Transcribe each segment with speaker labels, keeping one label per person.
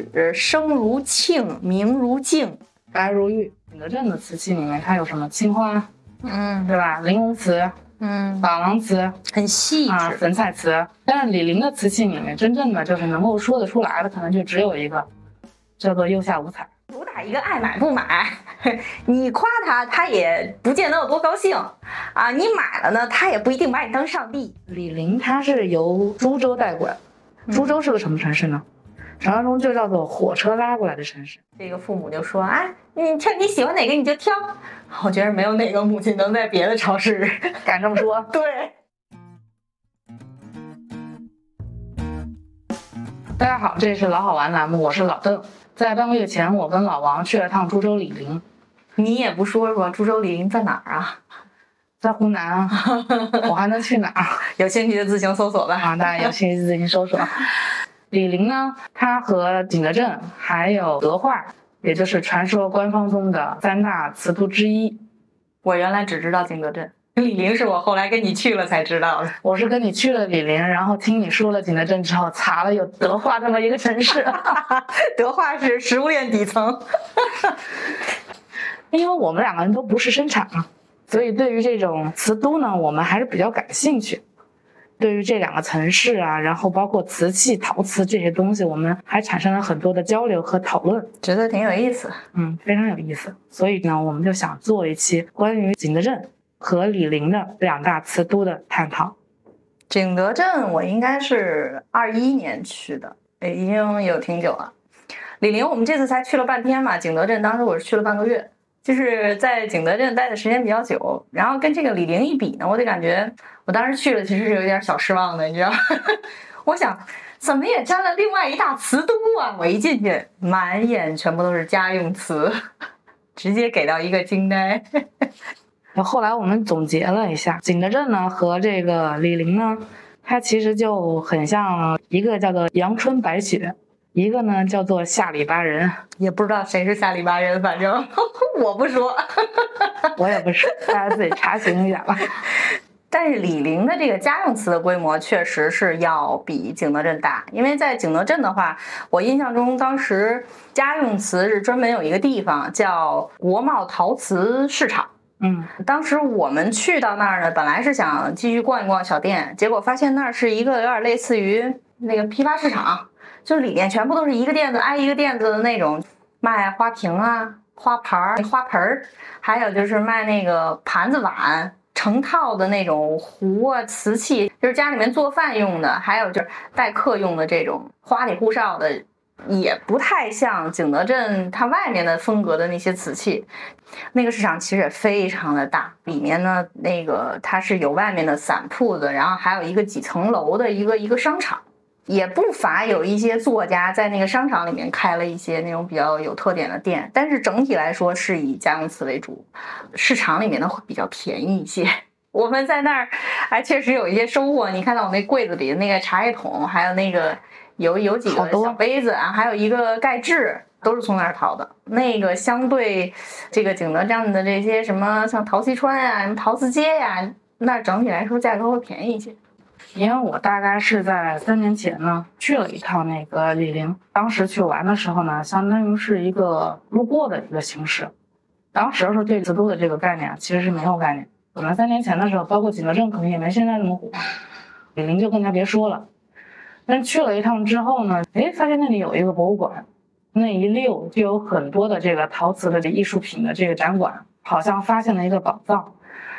Speaker 1: 如纸，声如磬，名如镜，
Speaker 2: 白如玉。景德镇的瓷器里面，它有什么青花，
Speaker 1: 嗯
Speaker 2: 对吧？玲珑瓷、
Speaker 1: 嗯，
Speaker 2: 珐琅瓷
Speaker 1: 很细
Speaker 2: 啊，
Speaker 1: 致。
Speaker 2: 粉彩瓷。但是李陵的瓷器里面，真正的就是能够说得出来的，可能就只有一个，叫做釉下五彩。
Speaker 1: 主打一个爱买不买，你夸他，他也不见得有多高兴啊。你买了呢，他也不一定把你当上帝。
Speaker 2: 李陵它是由株洲带过来，株洲是个什么城市呢？传说中就叫做火车拉过来的城市。
Speaker 1: 这个父母就说：“哎，你挑你喜欢哪个你就挑。”我觉得没有哪个母亲能在别的超市
Speaker 2: 敢这么说？
Speaker 1: 对。
Speaker 2: 大家好，这是老好玩栏目，我是老邓。在半个月前，我跟老王去了趟株洲李陵，
Speaker 1: 你也不说说株洲李陵在哪儿啊？
Speaker 2: 在湖南啊，我还能去哪儿
Speaker 1: 有兴趣的自行搜索吧。
Speaker 2: 啊？大家有兴趣自行搜索。李陵呢，他和景德镇还有德化，也就是传说官方中的三大瓷都之一。
Speaker 1: 我原来只知道景德镇，李陵是我后来跟你去了才知道的。
Speaker 2: 我是跟你去了李陵，然后听你说了景德镇之后，查了有德化这么一个城市。
Speaker 1: 德化是食物链底层。
Speaker 2: 因为我们两个人都不是生产嘛，所以对于这种瓷都呢，我们还是比较感兴趣。对于这两个城市啊，然后包括瓷器、陶瓷这些东西，我们还产生了很多的交流和讨论，
Speaker 1: 觉得挺有意思。
Speaker 2: 嗯，非常有意思。所以呢，我们就想做一期关于景德镇和李陵的两大瓷都的探讨。
Speaker 1: 景德镇我应该是二一年去的，诶已经有挺久了。李陵我们这次才去了半天嘛，景德镇当时我是去了半个月，就是在景德镇待的时间比较久。然后跟这个李陵一比呢，我就感觉我当时去了其实是有点小失望的，你知道吗？我想怎么也沾了另外一大瓷都啊！我一进去，满眼全部都是家用瓷，直接给到一个惊呆。
Speaker 2: 然后后来我们总结了一下，景德镇呢和这个李陵呢，它其实就很像一个叫做阳春白雪，一个呢叫做下里巴人。
Speaker 1: 也不知道谁是下里巴人，反正 我不说。
Speaker 2: 我也不说，大家自己查询一下吧。
Speaker 1: 但是李陵的这个家用瓷的规模确实是要比景德镇大，因为在景德镇的话，我印象中当时家用瓷是专门有一个地方叫国贸陶瓷市场。
Speaker 2: 嗯，
Speaker 1: 当时我们去到那儿呢，本来是想继续逛一逛小店，结果发现那儿是一个有点类似于那个批发市场，就是里面全部都是一个垫子挨一个垫子的那种，卖花瓶啊、花盘儿、花盆儿，还有就是卖那个盘子碗。成套的那种壶啊、瓷器，就是家里面做饭用的，还有就是待客用的这种花里胡哨的，也不太像景德镇它外面的风格的那些瓷器。那个市场其实也非常的大，里面呢那个它是有外面的散铺子，然后还有一个几层楼的一个一个商场。也不乏有一些作家在那个商场里面开了一些那种比较有特点的店，但是整体来说是以家用瓷为主，市场里面的会比较便宜一些。我们在那儿还确实有一些收获，你看到我那柜子里的那个茶叶桶，还有那个有有几个小杯子啊，还有一个盖制，都是从那儿淘的。那个相对这个景德镇的这些什么像陶溪川呀、什么陶瓷街呀，那儿整体来说价格会便宜一些。
Speaker 2: 因为我大概是在三年前呢去了一趟那个李陵，当时去玩的时候呢，相当于是一个路过的一个形式。当时是对瓷都的这个概念其实是没有概念，可能三年前的时候，包括景德镇可能也没现在那么火，李陵就更加别说了。但是去了一趟之后呢，哎，发现那里有一个博物馆，那一溜就有很多的这个陶瓷的这艺术品的这个展馆，好像发现了一个宝藏。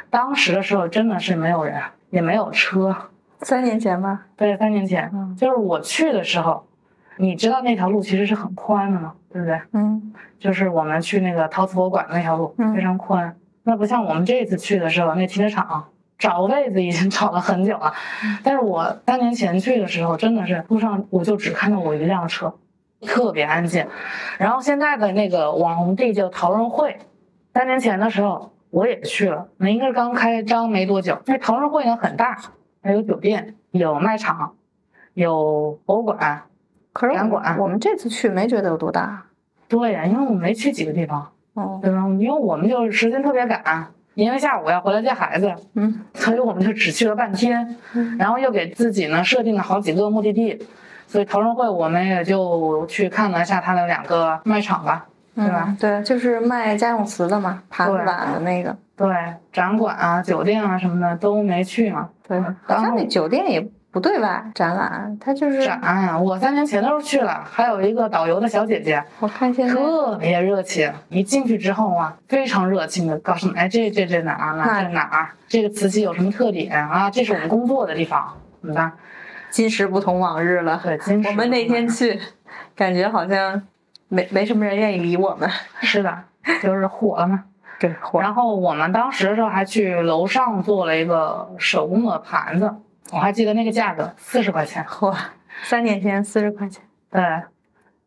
Speaker 2: 当时的时候真的是没有人，也没有车，
Speaker 1: 三年前吧，
Speaker 2: 对，三年前，
Speaker 1: 嗯
Speaker 2: 就是我去的时候，你知道那条路其实是很宽的嘛，对不对？
Speaker 1: 嗯
Speaker 2: 就是我们去那个陶瓷博物馆的那条路
Speaker 1: 嗯
Speaker 2: 非常宽，那不像我们这次去的时候，那停车场找位子已经 找了很久了。但是我三年前去的时候，真的是路上我就只看到我一辆车，特别安静。然后现在的那个网红地叫陶润会，三年前的时候我也去了，那应该是刚开张没多久。那陶润会呢很大，还有酒店，有卖场，有博物馆。
Speaker 1: 可是我
Speaker 2: 展馆
Speaker 1: 们我们这次去没觉得有多大。
Speaker 2: 对呀，因为我们没去几个地方。
Speaker 1: 哦，
Speaker 2: 对吧？因为我们就是时间特别赶，因为下午要回来接孩子，
Speaker 1: 嗯
Speaker 2: 所以我们就只去了半天，
Speaker 1: 嗯
Speaker 2: 然后又给自己呢设定了好几个目的地，所以陶仁会我们也就去看了一下它的两个卖场吧，对吧？
Speaker 1: 嗯？对，就是卖家用瓷的嘛，盘子碗的那个。
Speaker 2: 对，展馆啊、酒店啊什么的都没去嘛。
Speaker 1: 对，像那酒店也不对外？展览，它就是
Speaker 2: 展，我三年前的时候去了，还有一个导游的小姐姐，
Speaker 1: 我看现在
Speaker 2: 特别热情。一进去之后啊，非常热情的告诉你，哎，这这这哪儿呢？
Speaker 1: 嗨
Speaker 2: 这哪儿？这个瓷器有什么特点啊？这是我们工作的地方，怎么的？
Speaker 1: 今时不同往日了。
Speaker 2: 对，今时
Speaker 1: 我们那天去，感觉好像没没什么人愿意理我们。
Speaker 2: 是的，就是火了嘛。
Speaker 1: 对，火
Speaker 2: 然后我们当时的时候还去楼上做了一个手工的盘子，我还记得那个价格四十块钱。
Speaker 1: 哇，三年前四十块钱。
Speaker 2: 对，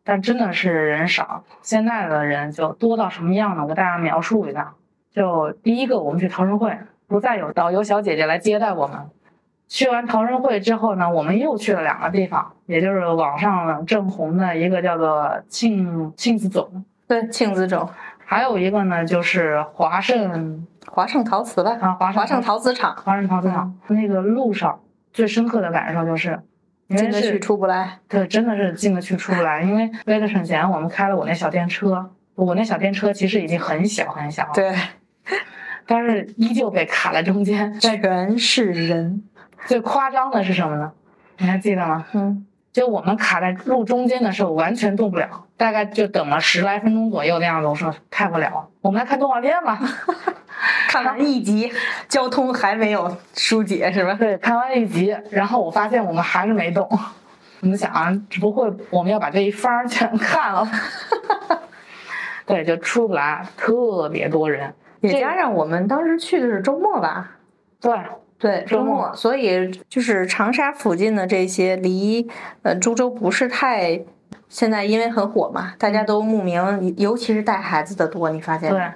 Speaker 2: 但真的是人少。现在的人就多到什么样呢？我给大家描述一下。就第一个，我们去陶仁会，不再有导游小姐姐来接待我们。去完陶人会之后呢，我们又去了两个地方，也就是网上正红的一个叫做庆庆子总，
Speaker 1: 对，庆子冢
Speaker 2: 还有一个呢就是华盛
Speaker 1: 华盛陶瓷吧，
Speaker 2: 啊华盛
Speaker 1: 华盛陶瓷厂，
Speaker 2: 华盛陶瓷厂。那个路上最深刻的感受就是，因为是
Speaker 1: 进得去出不来。
Speaker 2: 对，真的是进得去出不来。因为为了省钱，我们开了我那小电车。我那小电车其实已经很小很小了，
Speaker 1: 对，
Speaker 2: 但是依旧被卡在中间。
Speaker 1: 全是人。
Speaker 2: 最夸张的是什么呢？你还记得吗？
Speaker 1: 嗯，
Speaker 2: 就我们卡在路中间的时候，完全动不了，大概就等了十来分钟左右的样子。我说开不了，我们来看动画片吧。
Speaker 1: 看完一集，交通还没有疏解是吧？
Speaker 2: 对，看完一集，然后我发现我们还是没动。我们想啊，只不会我们要把这一番儿全看了吧？对，就出不来，特别多人。这
Speaker 1: 也加上我们当时去的是周末吧？
Speaker 2: 对，
Speaker 1: 对，
Speaker 2: 周末，
Speaker 1: 所以就是长沙附近的这些离呃株洲不是太，现在因为很火嘛，大家都慕名，尤其是带孩子的多，你发现没
Speaker 2: 对，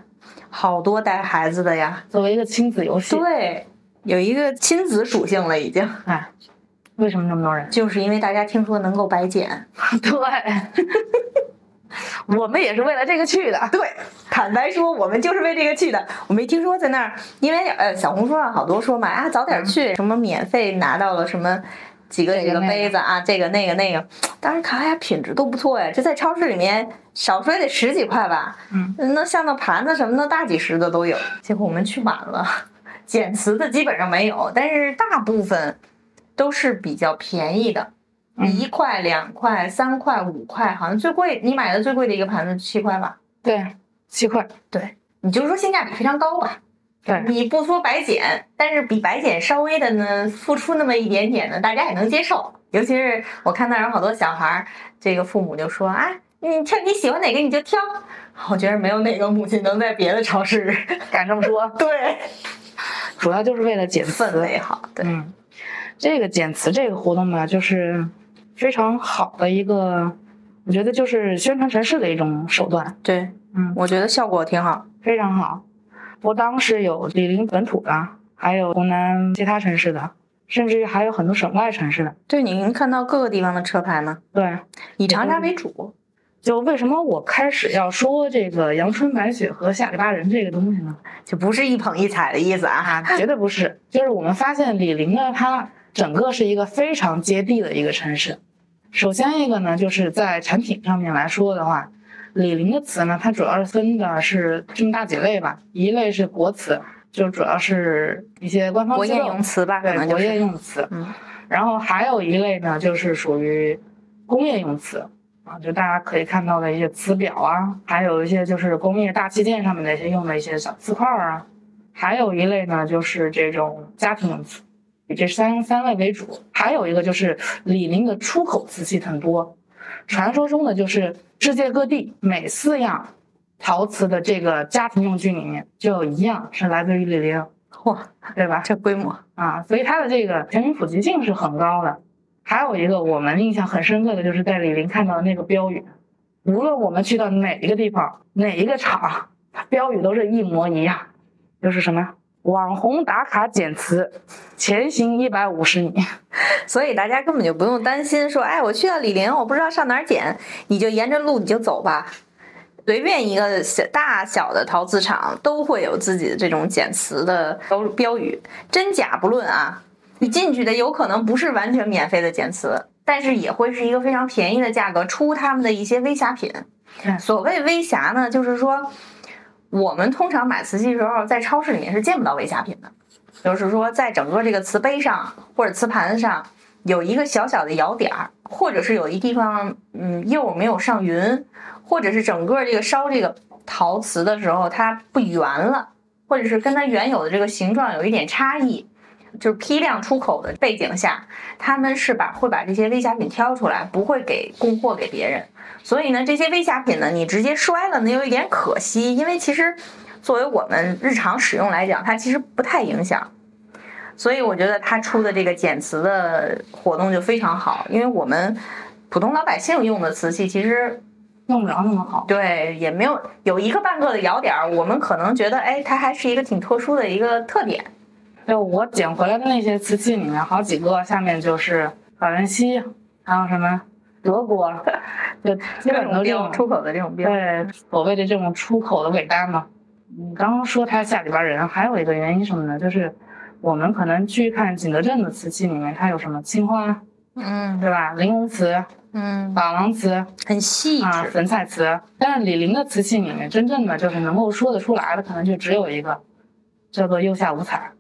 Speaker 1: 好多带孩子的呀。
Speaker 2: 作为一个亲子游戏，
Speaker 1: 对，有一个亲子属性了，已经，
Speaker 2: 哎，为什么那么多人？
Speaker 1: 就是因为大家听说能够白捡。
Speaker 2: 对，我们也是为了这个去的。
Speaker 1: 对，坦白说，我们就是为这个去的。我没听说在那儿，因为呃，小红书上好多说嘛，啊，早点去，什么免费拿到了什么几个几个
Speaker 2: 这个
Speaker 1: 杯子啊，这个那个那个。当时看，哎呀，品质都不错呀，这在超市里面少说也得十几块吧，
Speaker 2: 嗯，
Speaker 1: 那像那盘子什么的，大几十的都有。结果我们去晚了，捡瓷的基本上没有，但是大部分都是比较便宜的。
Speaker 2: 嗯
Speaker 1: 一块、两块、三块、五块，好像最贵，你买的最贵的一个盘子七块吧？
Speaker 2: 对，七块。
Speaker 1: 对，你就说性价比非常高吧。
Speaker 2: 对，
Speaker 1: 你不说白捡，但是比白捡稍微的呢，付出那么一点点呢，大家也能接受。尤其是我看到有好多小孩儿，这个父母就说啊，你挑你喜欢哪个你就挑。我觉得没有哪个母亲能在别的超市
Speaker 2: 敢这么说，
Speaker 1: 对
Speaker 2: 主要就是为了减
Speaker 1: 氛
Speaker 2: 磁。
Speaker 1: 围好。对，
Speaker 2: 嗯，这个减磁这个活动吧，就是非常好的一个，我觉得就是宣传城市的一种手段。
Speaker 1: 对，
Speaker 2: 嗯，
Speaker 1: 我觉得效果挺好。
Speaker 2: 非常好。不当时有李林本土的，还有湖南其他城市的，甚至于还有很多省外城市的。
Speaker 1: 对，你能看到各个地方的车牌吗？
Speaker 2: 对，
Speaker 1: 以长沙为主。
Speaker 2: 就为什么我开始要说这个阳春白雪和下里巴人这个东西呢？
Speaker 1: 就不是一捧一踩的意思啊！
Speaker 2: 啊，绝对不是。就是我们发现李宁呢，它整个是一个非常接地的一个城市。首先一个呢，就是在产品上面来说的话，李宁的瓷呢，它主要是分的是这么大几类吧，一类是国瓷，就主要是一些官方
Speaker 1: 国用瓷吧，
Speaker 2: 对国。用瓷，
Speaker 1: 嗯，
Speaker 2: 然后还有一类呢，就是属于工业用瓷啊，就大家可以看到的一些瓷表啊，还有一些就是工业大器件上面的一些用的一些小瓷块儿啊，还有一类呢就是这种家庭用瓷，以这三三类为主。还有一个就是李宁的出口瓷器很多，传说中的就是世界各地每四样陶瓷的这个家庭用具里面就有一样是来自于李宁，
Speaker 1: 哇，
Speaker 2: 对吧？
Speaker 1: 这规模，
Speaker 2: 啊，所以它的这个全民普及性是很高的。还有一个我们印象很深刻的就是在李宁看到的那个标语，无论我们去到哪一个地方、哪一个厂，标语都是一模一样，就是什么网红打卡减词，前行一百五十米。
Speaker 1: 所以大家根本就不用担心说，哎，我去到李林，我不知道上哪儿捡，你就沿着路你就走吧。随便一个小大小的陶瓷厂都会有自己的这种减磁的标标语，真假不论啊。你进去的有可能不是完全免费的减磁，但是也会是一个非常便宜的价格出他们的一些微瑕品。所谓微瑕呢，就是说我们通常买瓷器时候，在超市里面是见不到微瑕品的，就是说在整个这个瓷杯上或者瓷盘子上有一个小小的窑点儿，或者是有一地方嗯釉没有上匀，或者是整个这个烧这个陶瓷的时候它不圆了，或者是跟它原有的这个形状有一点差异。就是批量出口的背景下，他们是把会把这些微瑕品挑出来，不会给供货给别人。所以呢，这些微瑕品呢，你直接摔了呢，有一点可惜。因为其实作为我们日常使用来讲，它其实不太影响。所以我觉得他出的这个减瓷的活动就非常好，因为我们普通老百姓用的瓷器其实
Speaker 2: 用不着那么好。
Speaker 1: 对，也没有有一个半个的咬点儿，我们可能觉得，哎，它还是一个挺特殊的一个特点。
Speaker 2: 就我捡回来的那些瓷器里面，好几个下面就是法兰西，还有什么德国，就 基本都这种
Speaker 1: 出口的这种标。
Speaker 2: 对，所谓的这种出口的尾单嘛。你刚刚说他下里边人，还有一个原因什么呢？就是我们可能去看景德镇的瓷器里面，它有什么青花，
Speaker 1: 嗯，
Speaker 2: 对吧？玲珑瓷，
Speaker 1: 嗯，
Speaker 2: 珐琅瓷，
Speaker 1: 很细啊，
Speaker 2: 粉彩瓷。但是李陵的瓷器里面，真正的就是能够说得出来的，可能就只有一个，叫做釉下五彩。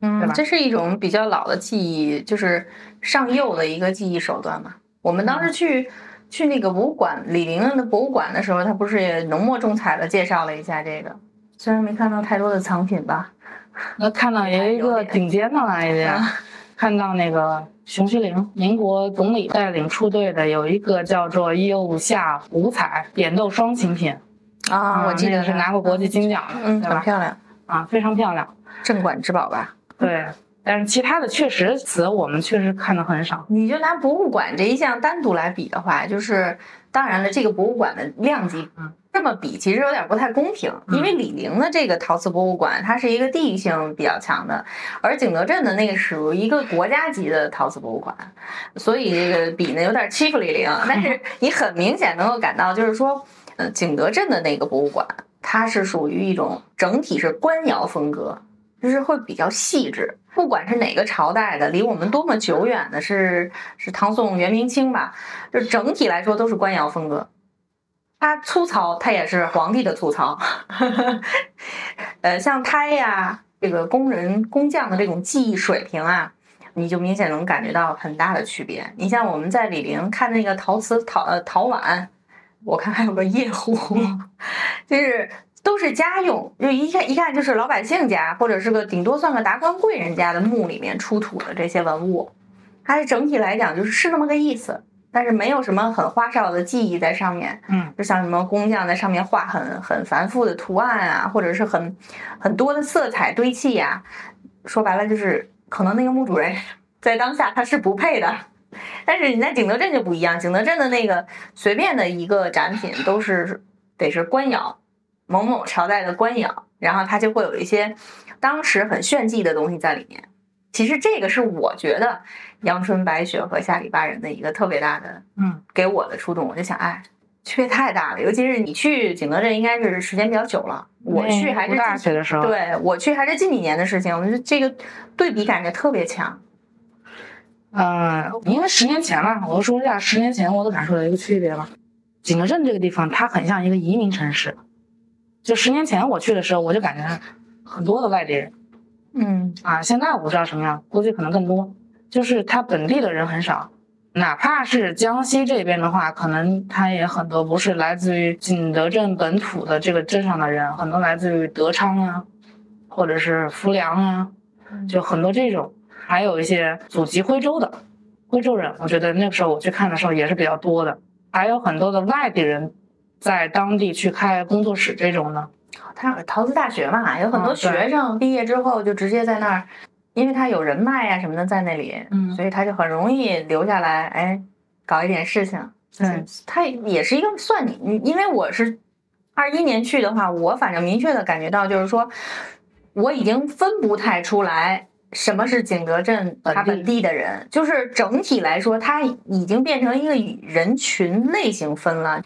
Speaker 1: 嗯，这是一种比较老的技艺，就是上釉的一个技艺手段嘛。我们当时去去那个博物馆，李玲的博物馆的时候，他不是也浓墨重彩的介绍了一下这个，虽然没看到太多的藏品吧，
Speaker 2: 那看到有一个顶尖的了已经，看到那个熊希龄，民国总理带领出队的有一个叫做釉下五彩扁豆双琴品
Speaker 1: 啊，我记得
Speaker 2: 是拿过国际金奖的，
Speaker 1: 嗯，很漂亮
Speaker 2: 啊，非常漂亮，
Speaker 1: 镇馆之宝吧。
Speaker 2: 对，但是其他的确实词我们确实看的很少。
Speaker 1: 你就拿博物馆这一项单独来比的话，就是当然了，这个博物馆的量级这么比，其实有点不太公平。因为李陵的这个陶瓷博物馆，它是一个地域性比较强的，而景德镇的那个属于一个国家级的陶瓷博物馆，所以这个比呢有点欺负李陵。但是 你很明显能够感到，就是说，呃，景德镇的那个博物馆，它是属于一种整体是官窑风格。就是会比较细致，不管是哪个朝代的，离我们多么久远的，是是唐宋元明清吧，就整体来说都是官窑风格。它粗糙，它也是皇帝的粗糙。呃，像胎呀，这个工人工匠的这种技艺水平啊，你就明显能感觉到很大的区别。你像我们在李陵看那个陶瓷陶呃陶碗，我看还有个夜壶，就是。都是家用，就一看一看就是老百姓家，或者是个顶多算个达官贵人家的墓里面出土的这些文物，它是整体来讲就是是那么个意思，但是没有什么很花哨的技艺在上面，
Speaker 2: 嗯，
Speaker 1: 就像什么工匠在上面画很很繁复的图案啊，或者是很很多的色彩堆砌呀，说白了就是可能那个墓主人 在当下他是不配的，但是你在景德镇就不一样，景德镇的那个随便的一个展品都是得是官窑。某某朝代的官窑，然后它就会有一些当时很炫技的东西在里面。其实这个是我觉得阳春白雪和下里巴人的一个特别大的，
Speaker 2: 嗯，
Speaker 1: 给我的触动。我就想，哎，区别太大了。尤其是你去景德镇，应该是时间比较久了。我去还是
Speaker 2: 大学的时候，
Speaker 1: 对我去还是近几年的事情。我觉得这个对比感觉特别强。
Speaker 2: 嗯，因为十年前嘛，我说一下十年前我都感受到一个区别吧。景德镇这个地方，它很像一个移民城市。就十年前我去的时候，我就感觉很多的外地人，
Speaker 1: 嗯
Speaker 2: 啊，现在我不知道什么样，估计可能更多。就是他本地的人很少，哪怕是江西这边的话，可能他也很多不是来自于景德镇本土的这个镇上的人，很多来自于德昌啊，或者是浮梁啊，就很多这种，还有一些祖籍徽州的徽州人，我觉得那个时候我去看的时候也是比较多的，还有很多的外地人。在当地去开工作室这种呢？
Speaker 1: 他陶瓷大学嘛，有很多学生毕业之后就直接在那儿，因为他有人脉呀什么的在那里，
Speaker 2: 嗯，
Speaker 1: 所以他就很容易留下来，哎，搞一点事情。
Speaker 2: 对，
Speaker 1: 他也是一个算你，因为我是二一年去的话，我反正明确的感觉到就是说，我已经分不太出来什么是景德镇他本地的人，就是整体来说，他已经变成一个人群类型分了。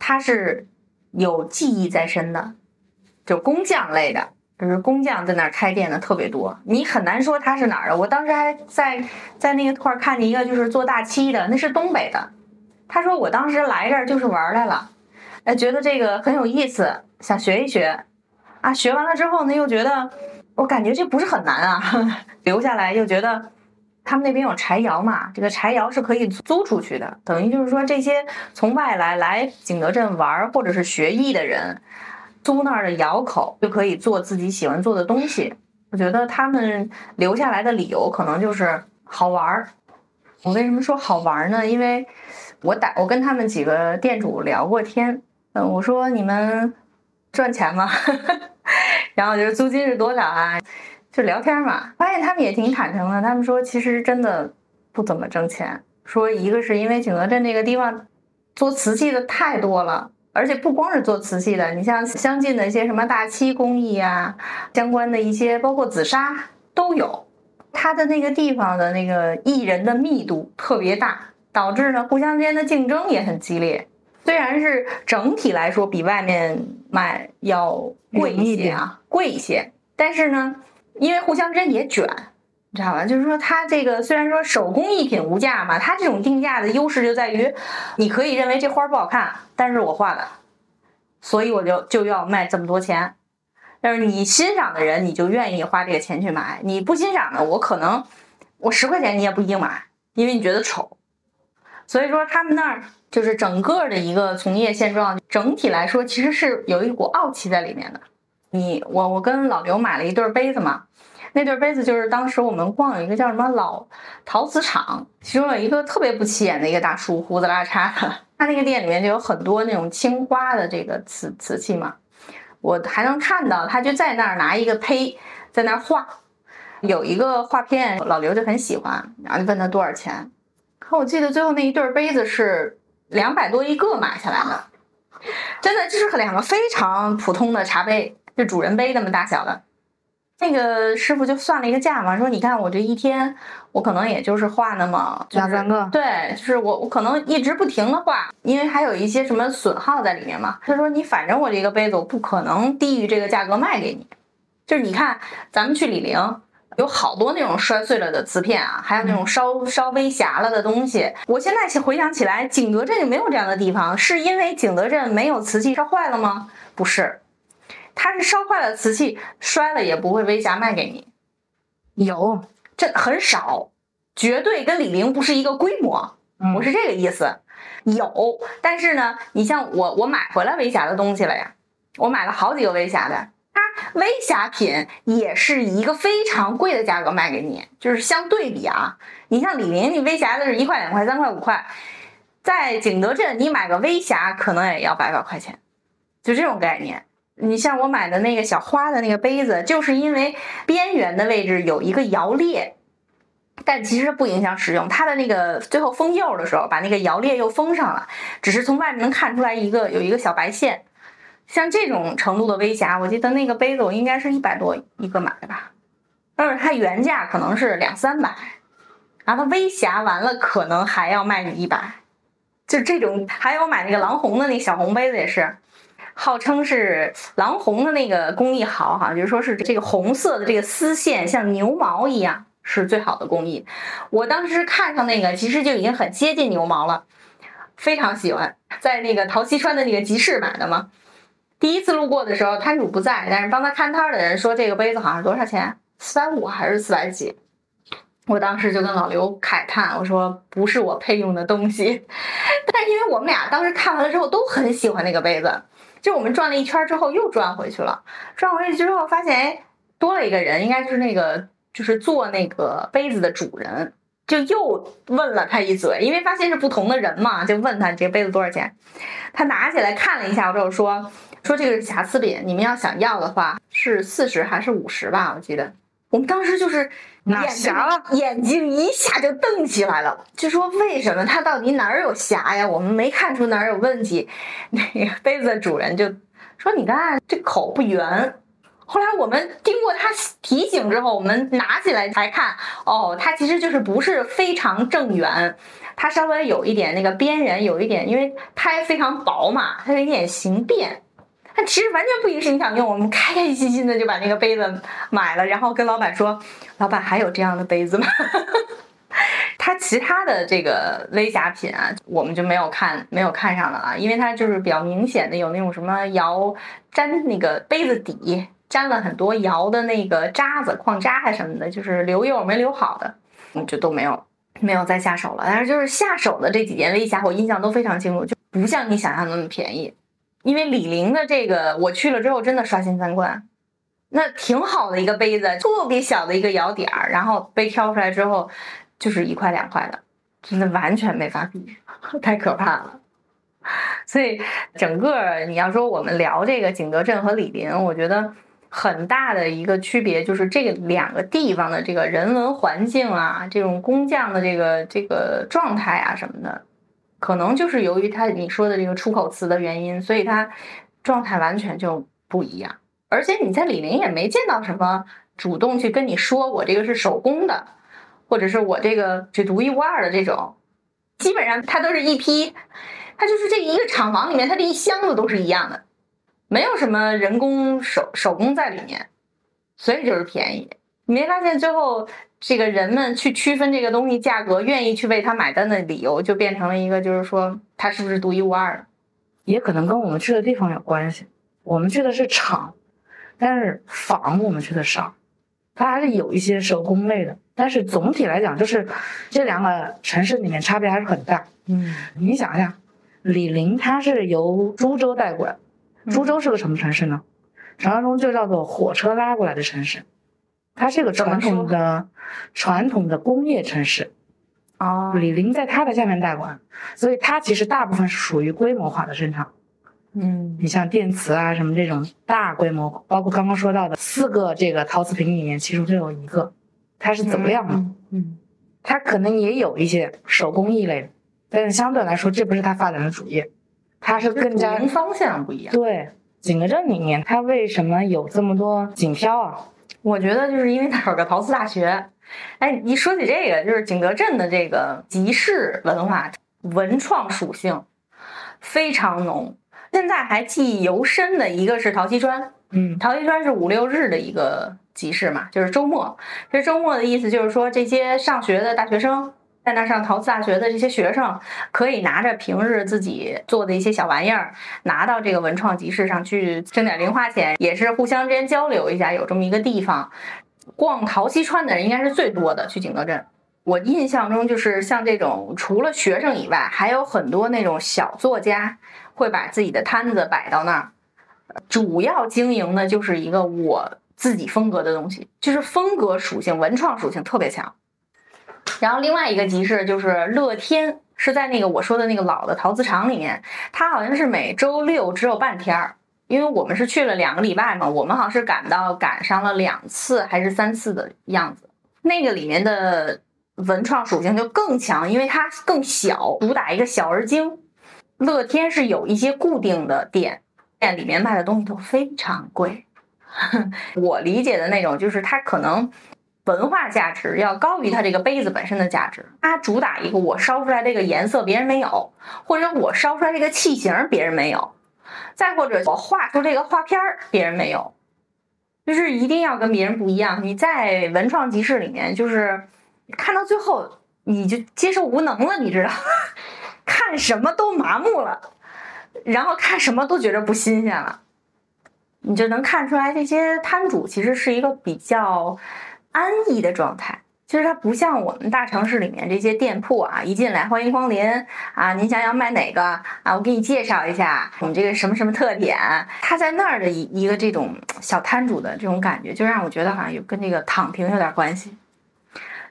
Speaker 1: 他是有技艺在身的，就工匠类的，就是工匠在那儿开店的特别多，你很难说他是哪儿的。我当时还在在那个块儿看见一个，就是做大漆的，那是东北的。他说我当时来这儿就是玩来了，哎，觉得这个很有意思，想学一学。啊，学完了之后呢，又觉得我感觉这不是很难啊，留下来又觉得他们那边有柴窑嘛，这个柴窑是可以租出去的，等于就是说这些从外来来景德镇玩或者是学艺的人。租那儿的窑口就可以做自己喜欢做的东西。我觉得他们留下来的理由可能就是好玩儿。我为什么说好玩呢？因为我打我跟他们几个店主聊过天，嗯，我说你们赚钱吗？然后就是租金是多少啊？就聊天嘛，发现他们也挺坦诚的。他们说其实真的不怎么挣钱。说一个是因为景德镇这个地方做瓷器的太多了。而且不光是做瓷器的，你像相近的一些什么大漆工艺啊，相关的一些包括紫砂都有。它的那个地方的那个艺人的密度特别大，导致呢互相之间的竞争也很激烈。虽然是整体来说比外面卖要贵一些啊，贵一些，但是呢，因为互相之间也卷。你知道吧？就是说，它这个虽然说手工艺品无价嘛，它这种定价的优势就在于，你可以认为这花不好看，但是我画的，所以我就就要卖这么多钱。但是你欣赏的人，你就愿意花这个钱去买；你不欣赏的，我可能我十块钱你也不一定买，因为你觉得丑。所以说，他们那儿就是整个的一个从业现状，整体来说其实是有一股傲气在里面的。你我我跟老刘买了一对杯子嘛。那对杯子就是当时我们逛有一个叫什么老陶瓷厂，其中有一个特别不起眼的一个大叔，胡子拉碴的。他那个店里面就有很多那种青花的这个瓷瓷器嘛，我还能看到他就在那儿拿一个胚在那儿画，有一个画片，老刘就很喜欢，然后就问他多少钱。可我记得最后那一对杯子是两百多一个买下来的，真的就是两个非常普通的茶杯，就主人杯那么大小的。那个师傅就算了一个价嘛，说你看我这一天，我可能也就是画那么
Speaker 2: 两三个，
Speaker 1: 对，就是我我可能一直不停的画，因为还有一些什么损耗在里面嘛。他说你反正我这个杯子我不可能低于这个价格卖给你，就是你看咱们去李陵有好多那种摔碎了的瓷片啊，还有那种稍稍微瑕了的东西。我现在回想起来，景德镇就没有这样的地方，是因为景德镇没有瓷器烧坏了吗？不是。它是烧坏了瓷器，摔了也不会微瑕卖给你。
Speaker 2: 有，
Speaker 1: 这很少，绝对跟李宁不是一个规模。我是这个意思。有，但是呢，你像我，我买回来微瑕的东西了呀，我买了好几个微瑕的，它微瑕品也是一个非常贵的价格卖给你，就是相对比啊，你像李宁，你微瑕的是一块两块三块五块，在景德镇你买个微瑕可能也要百把块钱，就这种概念。你像我买的那个小花的那个杯子，就是因为边缘的位置有一个摇裂，但其实不影响使用。它的那个最后封釉的时候，把那个摇裂又封上了，只是从外面能看出来一个有一个小白线。像这种程度的微瑕，我记得那个杯子我应该是一百多一个买的吧，但是它原价可能是两三百，然后它微瑕完了可能还要卖你一百，就这种。还有买那个狼红的那小红杯子也是。号称是狼红的那个工艺好哈，就是说是这个红色的这个丝线像牛毛一样是最好的工艺。我当时看上那个，其实就已经很接近牛毛了，非常喜欢。在那个陶溪川的那个集市买的嘛。第一次路过的时候，摊主不在，但是帮他看摊的人说这个杯子好像多少钱？四百五还是四百几？我当时就跟老刘慨叹，我说不是我配用的东西。但因为我们俩当时看完了之后都很喜欢那个杯子。就我们转了一圈之后又转回去了，转回去之后发现哎多了一个人，应该就是那个就是做那个杯子的主人，就又问了他一嘴，因为发现是不同的人嘛，就问他这个杯子多少钱。他拿起来看了一下之后说说这个是瑕疵品，你们要想要的话是四十还是五十吧？我记得我们当时就是
Speaker 2: 哪瑕了，
Speaker 1: 眼睛一下就瞪起来了，就说为什么他到底哪儿有瑕呀？我们没看出哪儿有问题。那个杯子的主人就说：“你看这口不圆。”后来我们经过他提醒之后，我们拿起来才看，哦，它其实就是不是非常正圆，它稍微有一点那个边缘有一点，因为胎非常薄嘛，它有一点形变。但其实完全不影响想用，我们开开心心的就把那个杯子买了，然后跟老板说：“老板还有这样的杯子吗？” 它其他的这个微瑕品啊，我们就没有看没有看上了啊，因为它就是比较明显的有那种什么窑粘那个杯子底粘了很多窑的那个渣子、矿渣还什么的，就是留釉没留好的，我就都没有没有再下手了。但是就是下手的这几件微瑕，我印象都非常清楚，就不像你想象的那么便宜。因为李宁的这个，我去了之后真的刷新三观，那挺好的一个杯子，特别小的一个窑点儿，然后杯挑出来之后就是一块两块的，真的完全没法比，太可怕了。所以整个你要说我们聊这个景德镇和李林，我觉得很大的一个区别就是这两个地方的这个人文环境啊，这种工匠的这个这个状态啊什么的。可能就是由于他你说的这个出口词的原因，所以他状态完全就不一样。而且你在李宁也没见到什么主动去跟你说我这个是手工的，或者是我这个是独一无二的这种，基本上它都是一批，它就是这一个厂房里面，它这一箱子都是一样的，没有什么人工手手工在里面，所以就是便宜。你没发现最后？这个人们去区分这个东西价格，愿意去为它买单的理由，就变成了一个，就是说它是不是独一无二的，
Speaker 2: 也可能跟我们去的地方有关系。我们去的是厂，但是坊我们去的少，它还是有一些手工类的。但是总体来讲，就是这两个城市里面差别还是很大。
Speaker 1: 嗯，
Speaker 2: 你想一下，李宁它是由株洲带过来，株洲是个什么城市呢？传说中就叫做火车拉过来的城市。它是个传统的传统的工业城市，
Speaker 1: 哦，
Speaker 2: 李宁在它的下面代管，所以它其实大部分是属于规模化的生产。
Speaker 1: 嗯，
Speaker 2: 你像电磁啊什么这种大规模，包括刚刚说到的四个这个陶瓷瓶里面，其中就有一个，它是怎么样的？
Speaker 1: 嗯，
Speaker 2: 它可能也有一些手工艺类的，但是相对来说，这不是它发展的主业，它是更加
Speaker 1: 方向不一样。
Speaker 2: 对，景德镇里面它为什么有这么多锦漂啊？
Speaker 1: 我觉得就是因为它有个陶瓷大学，哎，一说起这个，就是景德镇的这个集市文化文创属性非常浓。现在还记忆犹深的一个是陶溪川，
Speaker 2: 嗯，
Speaker 1: 陶溪川是五六日的一个集市嘛，就是周末。其实周末的意思就是说，这些上学的大学生。在那上陶瓷大学的这些学生，可以拿着平日自己做的一些小玩意儿，拿到这个文创集市上去挣点零花钱，也是互相之间交流一下。有这么一个地方，逛陶溪川的人应该是最多的。去景德镇，我印象中就是像这种除了学生以外，还有很多那种小作家会把自己的摊子摆到那儿，主要经营的就是一个我自己风格的东西，就是风格属性、文创属性特别强。然后另外一个集市就是乐天，是在那个我说的那个老的陶瓷厂里面，它好像是每周六只有半天儿，因为我们是去了两个礼拜嘛，我们好像是赶到赶上了两次还是三次的样子。那个里面的文创属性就更强，因为它更小，主打一个小而精。乐天是有一些固定的店，店里面卖的东西都非常贵。我理解的那种就是它可能。文化价值要高于它这个杯子本身的价值。它主打一个我烧出来这个颜色别人没有，或者我烧出来这个器型别人没有，再或者我画出这个画片儿别人没有，就是一定要跟别人不一样。你在文创集市里面，就是看到最后你就接受无能了，你知道，看什么都麻木了，然后看什么都觉得不新鲜了，你就能看出来这些摊主其实是一个比较。安逸的状态，其实它不像我们大城市里面这些店铺啊，一进来欢迎光临啊，您想要买哪个啊？我给你介绍一下，我们这个什么什么特点。他在那儿的一一个这种小摊主的这种感觉，就让我觉得好像有跟这个躺平有点关系。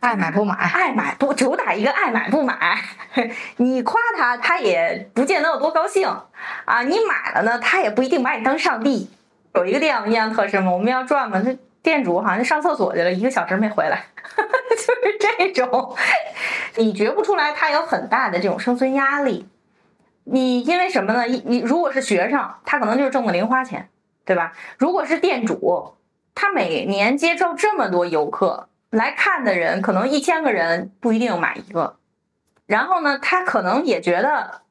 Speaker 2: 爱买不买，
Speaker 1: 爱买不主打一个爱买不买。你夸他，他也不见得有多高兴啊。你买了呢，他也不一定把你当上帝。有一个店我印象特深嘛，我们要转嘛，他。店主好像上厕所去了，一个小时没回来，就是这种，你觉不出来他有很大的这种生存压力。你因为什么呢？你如果是学生，他可能就是挣个零花钱，对吧？如果是店主，他每年接受这么多游客来看的人，可能一千个人不一定买一个。然后呢，他可能也觉得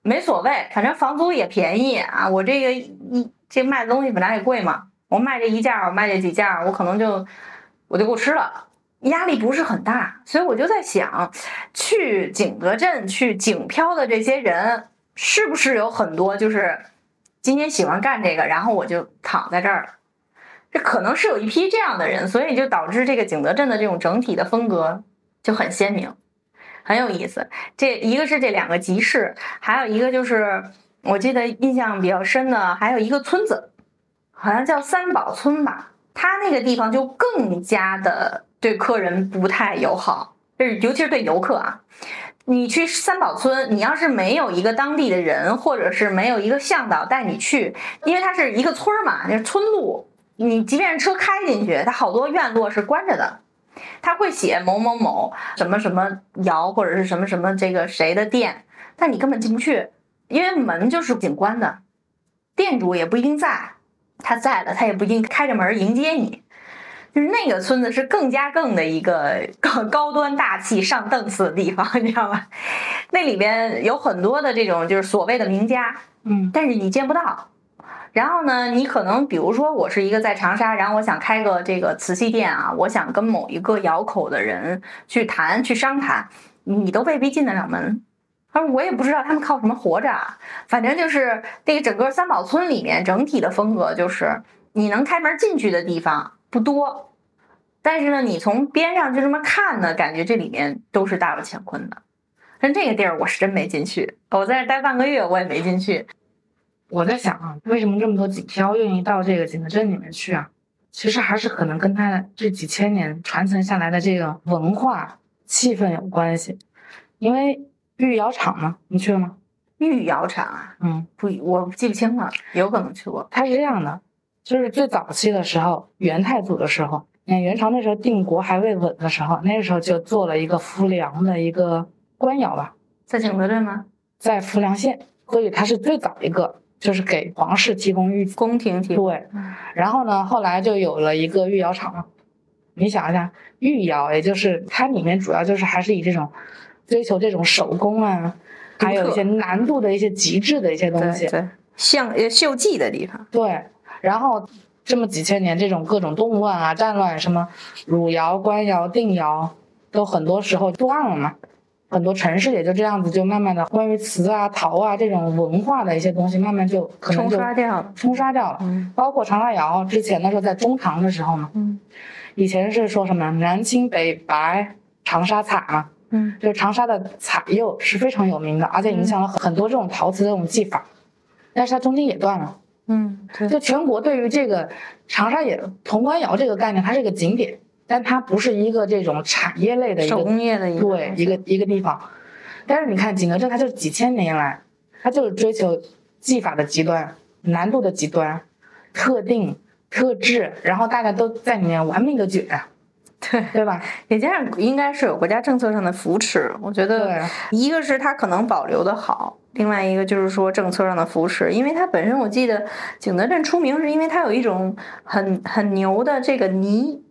Speaker 1: 没所谓，反正房租也便宜啊。我这个一这卖的东西本来也贵嘛，我卖这一件，我卖这几件，我可能就我就够吃了，压力不是很大。所以我就在想，去景德镇去景漂的这些人，是不是有很多就是今天喜欢干这个，然后我就躺在这儿了。这可能是有一批这样的人，所以就导致这个景德镇的这种整体的风格就很鲜明，很有意思。这一个是这两个集市，还有一个就是我记得印象比较深的，还有一个村子，好像叫三宝村吧。它那个地方就更加的对客人不太友好，就是尤其是对游客啊。你去三宝村，你要是没有一个当地的人，或者是没有一个向导带你去，因为它是一个村儿嘛，就是村路。你即便是车开进去，它好多院落是关着的，它会写某某某什么什么窑或者是什么什么这个谁的店，但你根本进不去，因为门就是景观的，店主也不一定在，他在了他也不一定开着门迎接你，就是那个村子是更加更的一个高 高端大气上档次的地方，你知道吗？那里边有很多的这种就是所谓的名家，
Speaker 2: 嗯，
Speaker 1: 但是你见不到。然后呢，你可能比如说我是一个在长沙，然后我想开个这个瓷器店啊，我想跟某一个窑口的人去谈去商谈，你都未必进得了门。而我也不知道他们靠什么活着，反正就是这个整个三宝村里面整体的风格就是你能开门进去的地方不多，但是呢，你从边上就这么看呢，感觉这里面都是大有乾坤的。但这个地儿我是真没进去，我在这待半个月我也没进去。
Speaker 2: 我在想啊，为什么这么多景漂愿意到这个景德镇里面去啊？其实还是可能跟他这几千年传承下来的这个文化气氛有关系。因为御窑厂吗，你去了吗？
Speaker 1: 御窑厂啊，
Speaker 2: 嗯，
Speaker 1: 不，我记不清了，有可能去过。
Speaker 2: 它是这样的，就是最早期的时候，元太祖的时候，嗯，元朝那时候定国还未稳的时候，那个时候就做了一个浮梁的一个官窑吧，
Speaker 1: 在景德镇吗？
Speaker 2: 在浮梁县，所以它是最早一个。就是给皇室提供御
Speaker 1: 宫廷提供
Speaker 2: 对，然后呢，后来就有了一个御窑厂。你想一下，御窑也就是它里面主要就是还是以这种追求这种手工啊，还有一些难度的一些极致的一些东西，
Speaker 1: 对，像呃绣技的地方。
Speaker 2: 对，然后这么几千年，这种各种动乱啊、战乱，什么汝窑、官窑、定窑，都很多时候断了嘛。很多城市也就这样子，就慢慢的关于瓷啊、陶啊这种文化的一些东西，慢慢就可能就
Speaker 1: 冲刷掉了，
Speaker 2: 冲刷掉了。
Speaker 1: 嗯，
Speaker 2: 包括长沙窑，之前的时候在中唐的时候嘛，
Speaker 1: 嗯，
Speaker 2: 以前是说什么南青北白长沙彩嘛，
Speaker 1: 嗯，
Speaker 2: 就是长沙的彩釉是非常有名的，而且影响了很多这种陶瓷的这种技法，但是它中间也断了。
Speaker 1: 嗯，
Speaker 2: 就全国对于这个长沙也潼关窑这个概念，它是一个景点。但它不是一个这种产业类的一个
Speaker 1: 手工业的一个
Speaker 2: 对一个一个地方，但是你看景德镇，它就几千年来，它就是追求技法的极端、难度的极端、特定、特质，然后大家都在里面玩命的卷，
Speaker 1: 对
Speaker 2: 对吧？
Speaker 1: 也加上应该是有国家政策上的扶持，我觉得一个是它可能保留的好，另外一个就是说政策上的扶持，因为它本身我记得景德镇出名是因为它有一种很很牛的这个泥。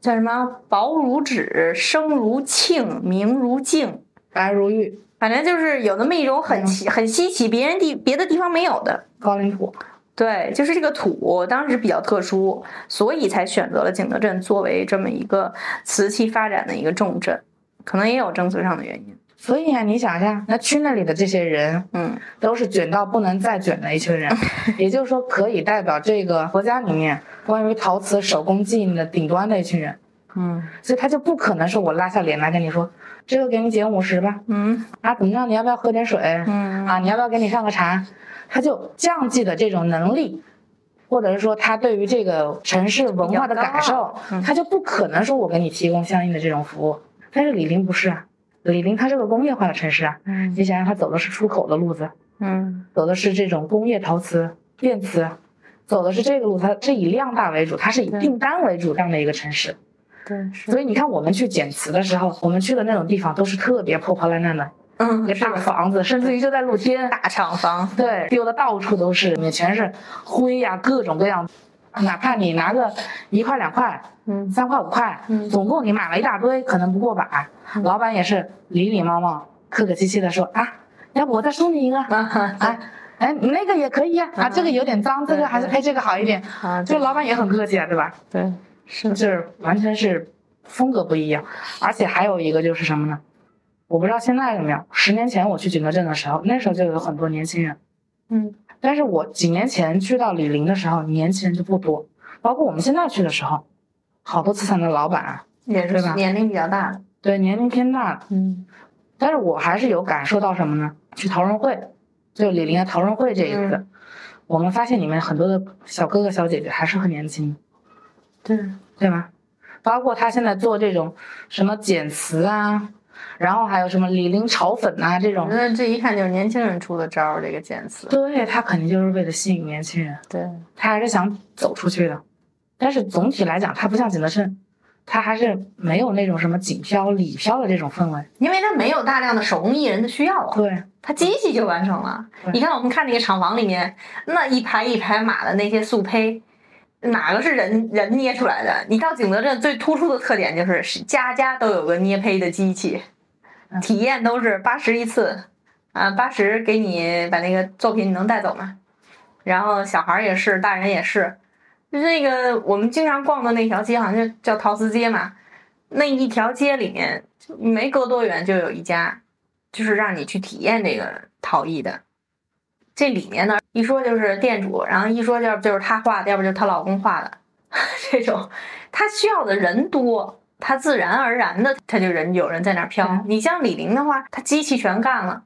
Speaker 1: 叫什么？薄如纸，声如磬，明如镜，
Speaker 2: 白如玉，
Speaker 1: 反正就是有那么一种很奇、很稀奇，别人地别的地方没有的
Speaker 2: 高岭土。
Speaker 1: 对，就是这个土当时比较特殊，所以才选择了景德镇作为这么一个瓷器发展的一个重镇，可能也有政策上的原因。
Speaker 2: 所以啊，你想一下，那去那里的这些人，
Speaker 1: 嗯，
Speaker 2: 都是卷到不能再卷的一群人，也就是说，可以代表这个国家里面关于陶瓷手工技艺的顶端的一群人，
Speaker 1: 嗯，
Speaker 2: 所以他就不可能说我拉下脸来跟你说，这个给你减五十吧，
Speaker 1: 嗯，
Speaker 2: 啊，怎么着？你要不要喝点水？
Speaker 1: 嗯，
Speaker 2: 啊，你要不要给你上个茶？他就降级的这种能力，或者是说他对于这个城市文化的感受，他就不可能说我给你提供相应的这种服务。但是李林不是啊。李林，他是个工业化的城市啊，
Speaker 1: 嗯，
Speaker 2: 你想想，他走的是出口的路子，
Speaker 1: 嗯，
Speaker 2: 走的是这种工业陶瓷、电瓷，走的是这个路，它是以量大为主，它是以订单为主这样的一个城市。
Speaker 1: 对，
Speaker 2: 所以你看，我们去捡瓷的时候，我们去的那种地方都是特别破破烂烂的，
Speaker 1: 嗯，
Speaker 2: 一个大房子，甚至于就在露天，
Speaker 1: 大厂房，
Speaker 2: 对，丢的到处都是，里面全是灰呀，各种各样。哪怕你拿个一块两块，
Speaker 1: 嗯，
Speaker 2: 三块五块，
Speaker 1: 嗯，
Speaker 2: 总共你买了一大堆，可能不过百。老板也是礼礼貌貌、客客气气的说啊，要不我再送你一个？啊哎哎，那个也可以呀，啊，这个有点脏，这个还是配这个好一点。
Speaker 1: 啊，
Speaker 2: 就老板也很客气啊，对吧？
Speaker 1: 对，是的，
Speaker 2: 就是完全是风格不一样，而且还有一个就是什么呢？我不知道现在怎么样。十年前我去景德镇的时候，那时候就有很多年轻人，
Speaker 1: 嗯。
Speaker 2: 但是我几年前去到李林的时候，年轻人就不多，包括我们现在去的时候，好多资产的老板啊，
Speaker 1: 也
Speaker 2: 对吧？
Speaker 1: 是年龄比较大，
Speaker 2: 对年龄偏大的，
Speaker 1: 嗯。
Speaker 2: 但是我还是有感受到什么呢？去陶人会，就李林的陶人会这一次，
Speaker 1: 嗯。
Speaker 2: 我们发现里面很多的小哥哥小姐姐还是很年轻，
Speaker 1: 对，
Speaker 2: 对吗？包括他现在做这种什么剪瓷啊，然后还有什么李林炒粉啊这种
Speaker 1: 我觉，得这一看就是年轻人出的招儿，这个剪词，
Speaker 2: 对他肯定就是为了吸引年轻人，
Speaker 1: 对，
Speaker 2: 他还是想走出去的。但是总体来讲，他不像景德镇，他还是没有那种什么锦漂、李漂的这种氛围。
Speaker 1: 因为他没有大量的手工艺人的需要啊，
Speaker 2: 对，
Speaker 1: 它机器就完成了。你看我们看那个厂房里面，那一排一排码的那些素胚，哪个是人人捏出来的？你到景德镇最突出的特点就是是家家都有个捏胚的机器，
Speaker 2: 嗯
Speaker 1: 体验都是八十一次，啊，八十给你把那个作品你能带走吗？然后小孩儿也是，大人也是。那个我们经常逛的那条街，好像就叫陶瓷街嘛。那一条街里面，没隔多远就有一家，就是让你去体验这个陶艺的。这里面呢，一说就是店主，然后一说要不就是她画的，要不就是她老公画的，这种，她需要的人多，她自然而然的他就人有人在那儿飘。
Speaker 2: 嗯
Speaker 1: 你像李玲的话，她机器全干了。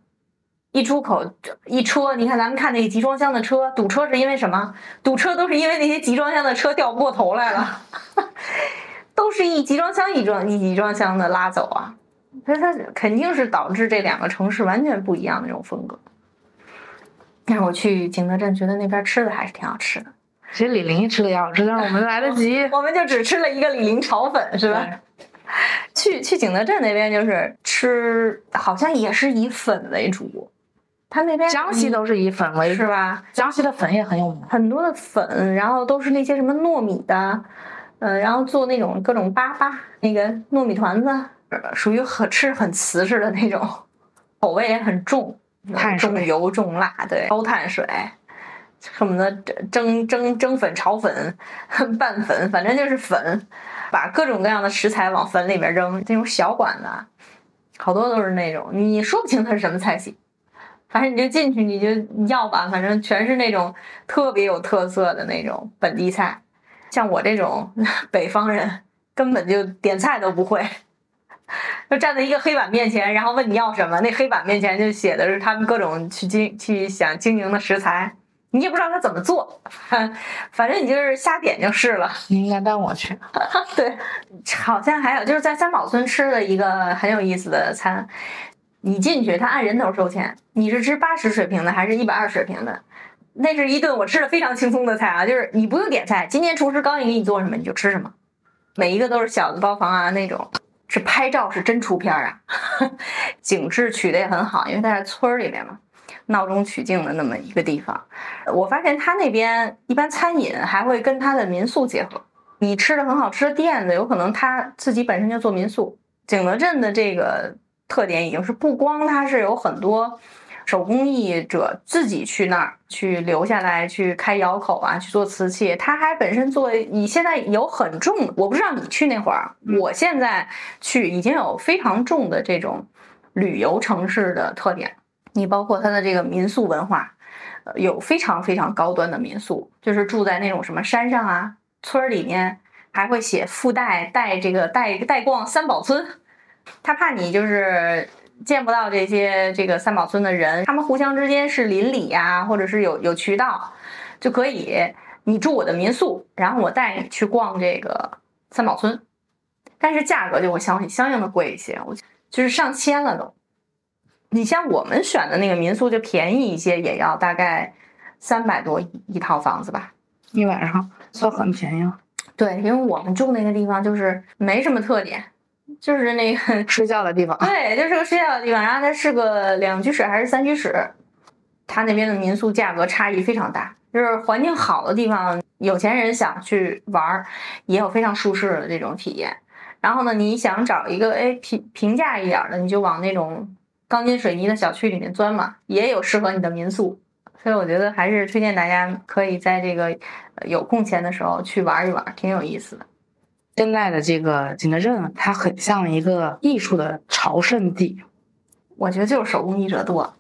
Speaker 1: 一出口一车，你看咱们看那个集装箱的车堵车是因为什么？堵车都是因为那些集装箱的车调不过头来了，都是一集装箱一装一集装箱的拉走啊，所以它肯定是导致这两个城市完全不一样的这种风格。但是我去景德镇，觉得那边吃的还是挺好吃的。
Speaker 2: 其实李林吃的也好吃，但是我们来得及。
Speaker 1: 我们就只吃了一个李林炒粉，是吧？去去景德镇那边就是吃，好像也是以粉为主。他那边
Speaker 2: 江西都是以粉为主，
Speaker 1: 是吧？
Speaker 2: 江西的粉也很有名。
Speaker 1: 很多的粉，然后都是那些什么糯米的，呃，然后做那种各种粑粑，那个糯米团子，呃属于很吃很瓷实的那种，口味也很重，
Speaker 2: 碳水
Speaker 1: 重油重辣，对，高碳水，恨不得蒸蒸蒸粉、炒粉、拌粉，反正就是粉，把各种各样的食材往粉里面扔，那种小馆子啊，好多都是那种，你说不清它是什么菜系。反正你就进去你就要吧，反正全是那种特别有特色的那种本地菜。像我这种 北方人，根本就点菜都不会，就站在一个黑板面前，然后问你要什么，那黑板面前就写的是他们各种去经去想经营的食材，你也不知道他怎么做，反正你就是瞎点就是了。
Speaker 2: 你应该带我去。
Speaker 1: 对，好像还有就是在三宝村吃的一个很有意思的餐，你进去他按人头收钱，你是吃八十水平的还是一百二水平的？那是一顿我吃的非常轻松的菜啊，就是你不用点菜，今天厨师高兴给你做什么你就吃什么，每一个都是小的包房啊那种，拍照是真出片啊，景致取得也很好，因为它在村儿里面嘛。闹中取静的那么一个地方，我发现他那边一般餐饮还会跟他的民宿结合。你吃的很好吃的店子，有可能他自己本身就做民宿。景德镇的这个特点已经是不光它是有很多手工艺者自己去那儿去留下来去开窑口啊，去做瓷器，它还本身做你现在有很重，我不知道你去那会儿，我现在去已经有非常重的这种旅游城市的特点。你包括它的这个民宿文化，呃，有非常非常高端的民宿，就是住在那种什么山上啊、村儿里面，还会写附带带这个带带逛三宝村，他怕你就是见不到这些这个三宝村的人，他们互相之间是邻里呀、或者是有有渠道，就可以你住我的民宿，然后我带你去逛这个三宝村，但是价格就会相相应的贵一些，我就是上千了都。你像我们选的那个民宿就便宜一些，也要大概三百多一一套房子吧。
Speaker 2: 一晚上算很便宜了，
Speaker 1: 对，因为我们住那个地方就是没什么特点，就是那个
Speaker 2: 睡觉的地方。
Speaker 1: 对，就是个睡觉的地方，然后它是个两居室还是三居室，它那边的民宿价格差异非常大，就是环境好的地方，有钱人想去玩儿，也有非常舒适的这种体验。然后呢，你想找一个哎平平价一点儿的，你就往那种钢筋水泥的小区里面钻嘛，也有适合你的民宿。所以我觉得还是推荐大家可以在这个有空闲的时候去玩一玩，挺有意思的。
Speaker 2: 现在的这个景德镇，它很像一个艺术的朝圣地。
Speaker 1: 我觉得就是手工艺者多，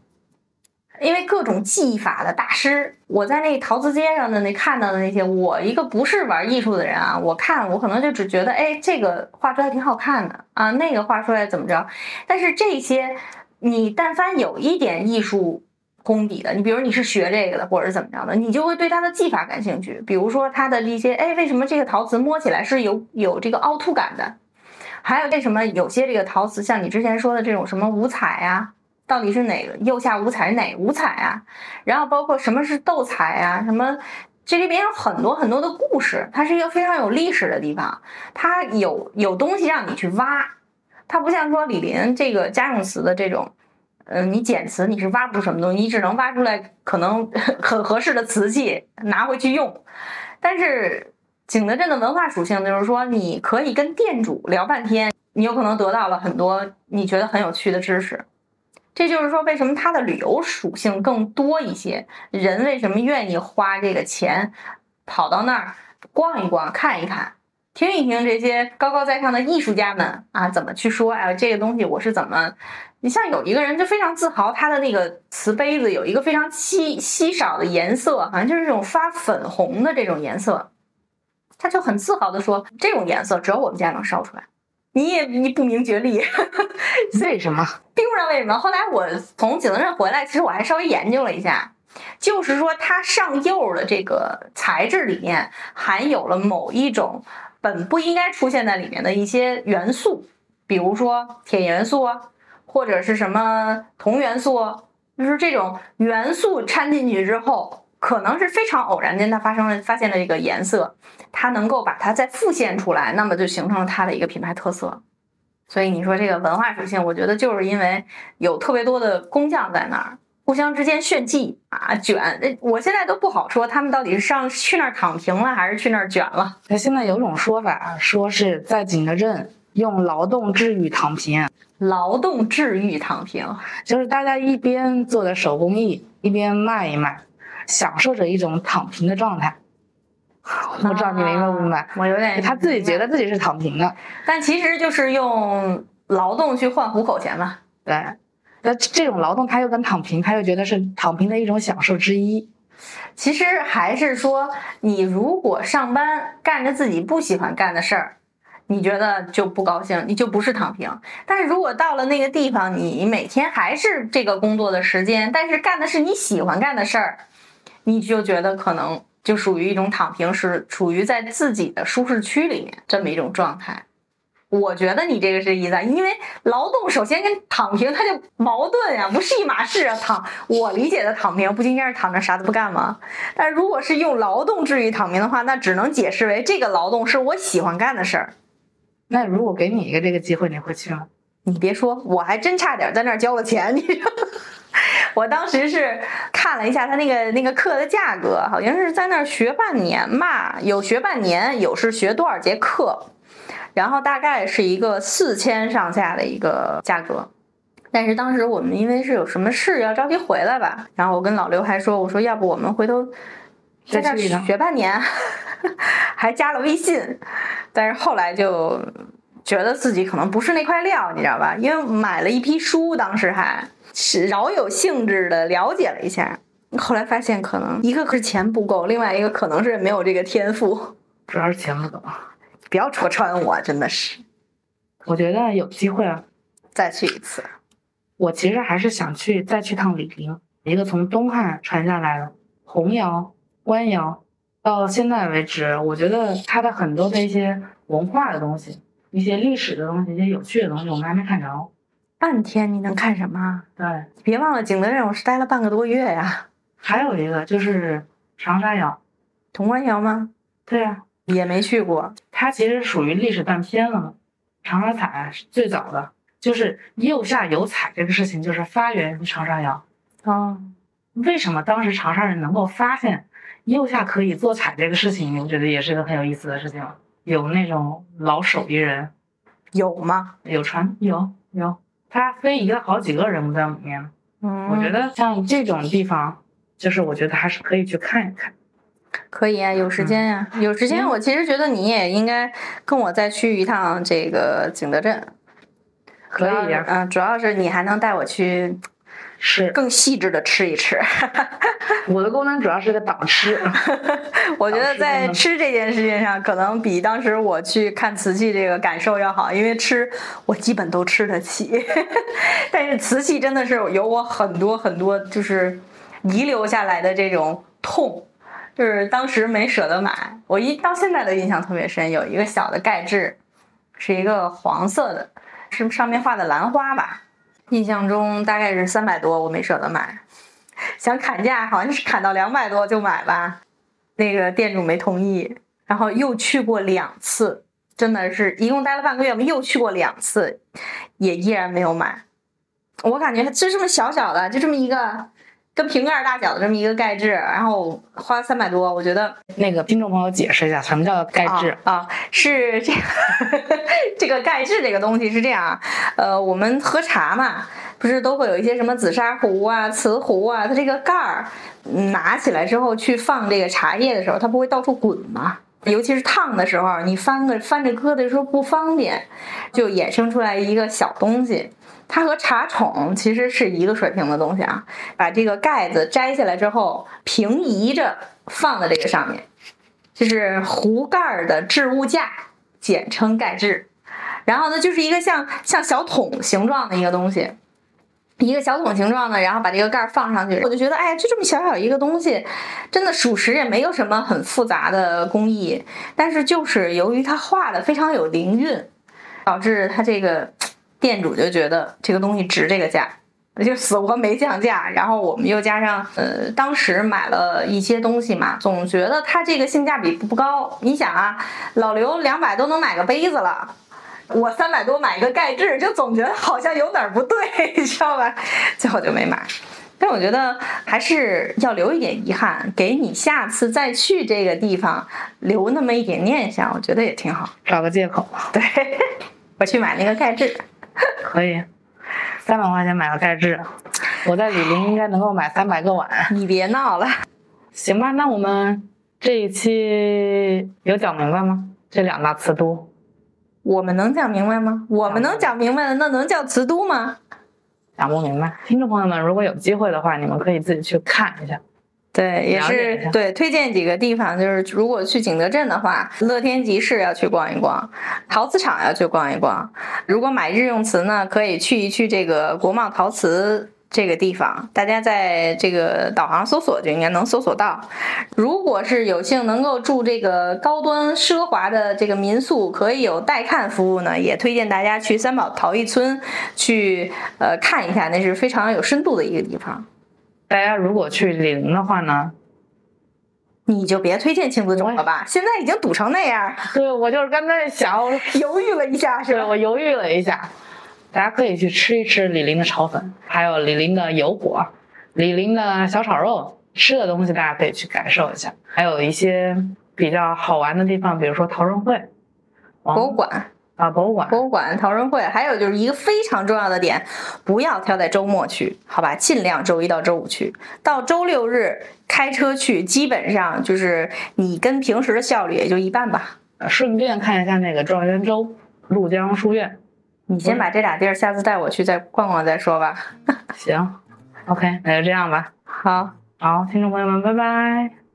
Speaker 1: 因为各种技法的大师，我在那陶瓷街上的那看到的那些，我一个不是玩艺术的人啊，我看我可能就只觉得，哎，这个画出来挺好看的啊，那个画出来怎么着？但是这些，你但凡有一点艺术功底的，你比如你是学这个的，或者是怎么着的，你就会对它的技法感兴趣。比如说它的一些，哎，为什么这个陶瓷摸起来是有有这个凹凸感的？还有为什么有些这个陶瓷，像你之前说的这种什么五彩呀，到底是哪个釉下五彩是哪五彩啊？然后包括什么是斗彩啊？什么这里边有很多很多的故事，它是一个非常有历史的地方，它有有东西让你去挖，它不像说李林这个家用瓷的这种，嗯，你捡瓷你是挖不出什么东西，你只能挖出来可能 很合适的瓷器拿回去用，但是。景德镇的文化属性就是说，你可以跟店主聊半天，你有可能得到了很多你觉得很有趣的知识。这就是说，为什么它的旅游属性更多一些？人为什么愿意花这个钱跑到那儿逛一逛、看一看、听一听这些高高在上的艺术家们啊怎么去说？哎，这个东西我是怎么？你像有一个人就非常自豪，他的那个瓷杯子有一个非常稀稀少的颜色，好像就是这种发粉红的这种颜色。他就很自豪的说：“这种颜色只有我们家能烧出来，你也你不明觉厉，
Speaker 2: 为什么？
Speaker 1: 并不知道为什么。后来我从景德镇回来，其实我还稍微研究了一下，就是说它上釉的这个材质里面含有了某一种本不应该出现在里面的一些元素，比如说铁元素，或者是什么铜元素，就是这种元素掺进去之后。”可能是非常偶然间，它发生了发现了这个颜色，它能够把它再复现出来，那么就形成了它的一个品牌特色。所以你说这个文化属性，我觉得就是因为有特别多的工匠在那儿互相之间炫技啊卷。我现在都不好说他们到底是上去那儿躺平了，还是去那儿卷了。
Speaker 2: 那现在有种说法，说是在景德镇用劳动治愈躺平。
Speaker 1: 劳动治愈躺平，
Speaker 2: 就是大家一边做的手工艺，一边卖一卖。享受着一种躺平的状态，我不知道你明白不明白？
Speaker 1: 我有点，
Speaker 2: 他自己觉得自己是躺平的，
Speaker 1: 但其实就是用劳动去换糊口钱嘛。
Speaker 2: 对，那这种劳动他又跟躺平，他又觉得是躺平的一种享受之一。
Speaker 1: 其实还是说，你如果上班干着自己不喜欢干的事儿，你觉得就不高兴，你就不是躺平。但是如果到了那个地方，你每天还是这个工作的时间，但是干的是你喜欢干的事儿。你就觉得可能就属于一种躺平，是处于在自己的舒适区里面这么一种状态。我觉得你这个是意思，因为劳动首先跟躺平它就矛盾呀，不是一码事啊。躺，我理解的躺平不就应该是躺着啥都不干吗？但如果是用劳动治愈躺平的话，那只能解释为这个劳动是我喜欢干的事儿。
Speaker 2: 那如果给你一个这个机会，你会去吗？
Speaker 1: 你别说，我还真差点在那儿交了钱，你。我当时是看了一下他那个那个课的价格，好像是在那儿学半年吧，有学半年，有是学多少节课，然后大概是一个四千上下的一个价格。但是当时我们因为是有什么事要着急回来吧，然后我跟老刘还说，我说要不我们回头在这学半年，还加了微信。但是后来就觉得自己可能不是那块料，你知道吧？因为买了一批书，当时还。是饶有兴致的了解了一下，后来发现可能一个是钱不够，另外一个可能是没有这个天赋，
Speaker 2: 主要是钱不够。
Speaker 1: 不要戳穿我，真的是。
Speaker 2: 我觉得有机会啊，
Speaker 1: 再去一次。
Speaker 2: 我其实还是想去再去趟李陵，一个从东汉传下来的红窑、官窑，到现在为止，我觉得它的很多的一些文化的东西、一些历史的东西、一些有趣的东西，我们还没看着。
Speaker 1: 半天你能看什么？
Speaker 2: 对，
Speaker 1: 别忘了景德镇我是待了半个多月呀。
Speaker 2: 还有一个就是长沙窑，
Speaker 1: 潼关窑吗？
Speaker 2: 对呀，
Speaker 1: 也没去过。
Speaker 2: 它其实属于历史断片了嘛。长沙彩是最早的，就是釉下有彩这个事情就是发源于长沙窑。
Speaker 1: 哦，
Speaker 2: 为什么当时长沙人能够发现釉下可以做彩这个事情？我觉得也是一个很有意思的事情。有那种老手艺人，
Speaker 1: 有吗？
Speaker 2: 有传有有。他非遗了好几个人物在里面。
Speaker 1: 嗯，
Speaker 2: 我觉得像这种地方，就是我觉得还是可以去看一看。
Speaker 1: 可以啊，有时间呀、有时间。
Speaker 2: 嗯
Speaker 1: 我其实觉得你也应该跟我再去一趟这个景德镇。
Speaker 2: 可以呀、
Speaker 1: 嗯、主要是你还能带我去
Speaker 2: 是
Speaker 1: 更细致的吃一吃。
Speaker 2: 我的功能主要是个导吃。
Speaker 1: 我觉得在吃这件事情上，可能比当时我去看瓷器这个感受要好，因为吃我基本都吃得起，但是瓷器真的是有我很多很多就是遗留下来的这种痛，就是当时没舍得买，我一到现在的印象特别深，有一个小的盖制，是一个黄色的，是上面画的兰花吧，印象中大概是三百多，我没舍得买。想砍价，好像是砍到两百多就买吧，那个店主没同意，然后又去过两次，真的是一共待了半个月，我们又去过两次，也依然没有买。我感觉就这么小小的，就这么一个跟瓶盖大小的这么一个盖制，然后花三百多，我觉得
Speaker 2: 那个听众朋友解释一下，什么叫盖制？
Speaker 1: 啊啊，是这个 这个盖制这个东西是这样啊，呃，我们喝茶嘛，不是都会有一些什么紫砂壶啊、瓷壶啊，它这个盖儿嗯拿起来之后去放这个茶叶的时候，它不会到处滚吗？尤其是烫的时候，你翻个翻着搁的时候不方便，就衍生出来一个小东西。它和茶宠其实是一个水平的东西啊，把这个盖子摘下来之后，平移着放在这个上面，就是壶盖的置物架，简称盖置。然后呢，就是一个像像小桶形状的一个东西，一个小桶形状的，然后把这个盖儿放上去，我就觉得，哎，就这么小小一个东西，真的属实也没有什么很复杂的工艺，但是就是由于它画的非常有灵韵，导致它这个店主就觉得这个东西值这个价。就死活没降价，然后我们又加上，呃，当时买了一些东西嘛，总觉得它这个性价比不高。你想啊，老刘两百都能买个杯子了，我三百多买一个盖制，就总觉得好像有哪儿不对，你知道吧？最后就没买。但我觉得还是要留一点遗憾，给你下次再去这个地方留那么一点念想，我觉得也挺好。
Speaker 2: 找个借口吧。
Speaker 1: 对，我去买那个盖制。
Speaker 2: 可以，三百块钱买个盖制，我在李林应该能够买三百个碗。
Speaker 1: 你别闹了，
Speaker 2: 行吧，那我们这一期有讲明白吗？这两大瓷都，
Speaker 1: 我们能讲明白吗？我们能讲明白的，那能叫瓷都吗？
Speaker 2: 讲不明白。听众朋友们，如果有机会的话，你们可以自己去看一下。
Speaker 1: 对，也是对，推荐几个地方，就是如果去景德镇的话，乐天集市要去逛一逛，陶瓷厂要去逛一逛。如果买日用瓷呢，可以去一去这个国贸陶瓷这个地方，大家在这个导航搜索就应该能搜索到。如果是有幸能够住这个高端奢华的这个民宿，可以有带看服务呢，也推荐大家去三宝陶艺村去呃看一下，那是非常有深度的一个地方。
Speaker 2: 大家如果去李林的话呢，
Speaker 1: 你就别推荐亲子种了吧，现在已经堵成那样，
Speaker 2: 对我就是刚才想，我
Speaker 1: 犹豫了一下是吧？
Speaker 2: 对我犹豫了一下，大家可以去吃一吃李林的炒粉，还有李林的油果，李林的小炒肉，吃的东西大家可以去感受一下，还有一些比较好玩的地方，比如说陶仁会，
Speaker 1: 博物馆、
Speaker 2: 啊博物馆，
Speaker 1: 博物馆、陶仁会，还有就是一个非常重要的点，不要挑在周末去，好吧？尽量周一到周五去，到周六日开车去，基本上就是你跟平时的效率也就一半吧。
Speaker 2: 呃顺便看一下那个状元粥、鹭江书院。
Speaker 1: 你先把这俩地儿，下次带我去再逛逛再说吧。
Speaker 2: 行，OK，那就这样吧。
Speaker 1: 好。
Speaker 2: 好，听众朋友们，拜拜。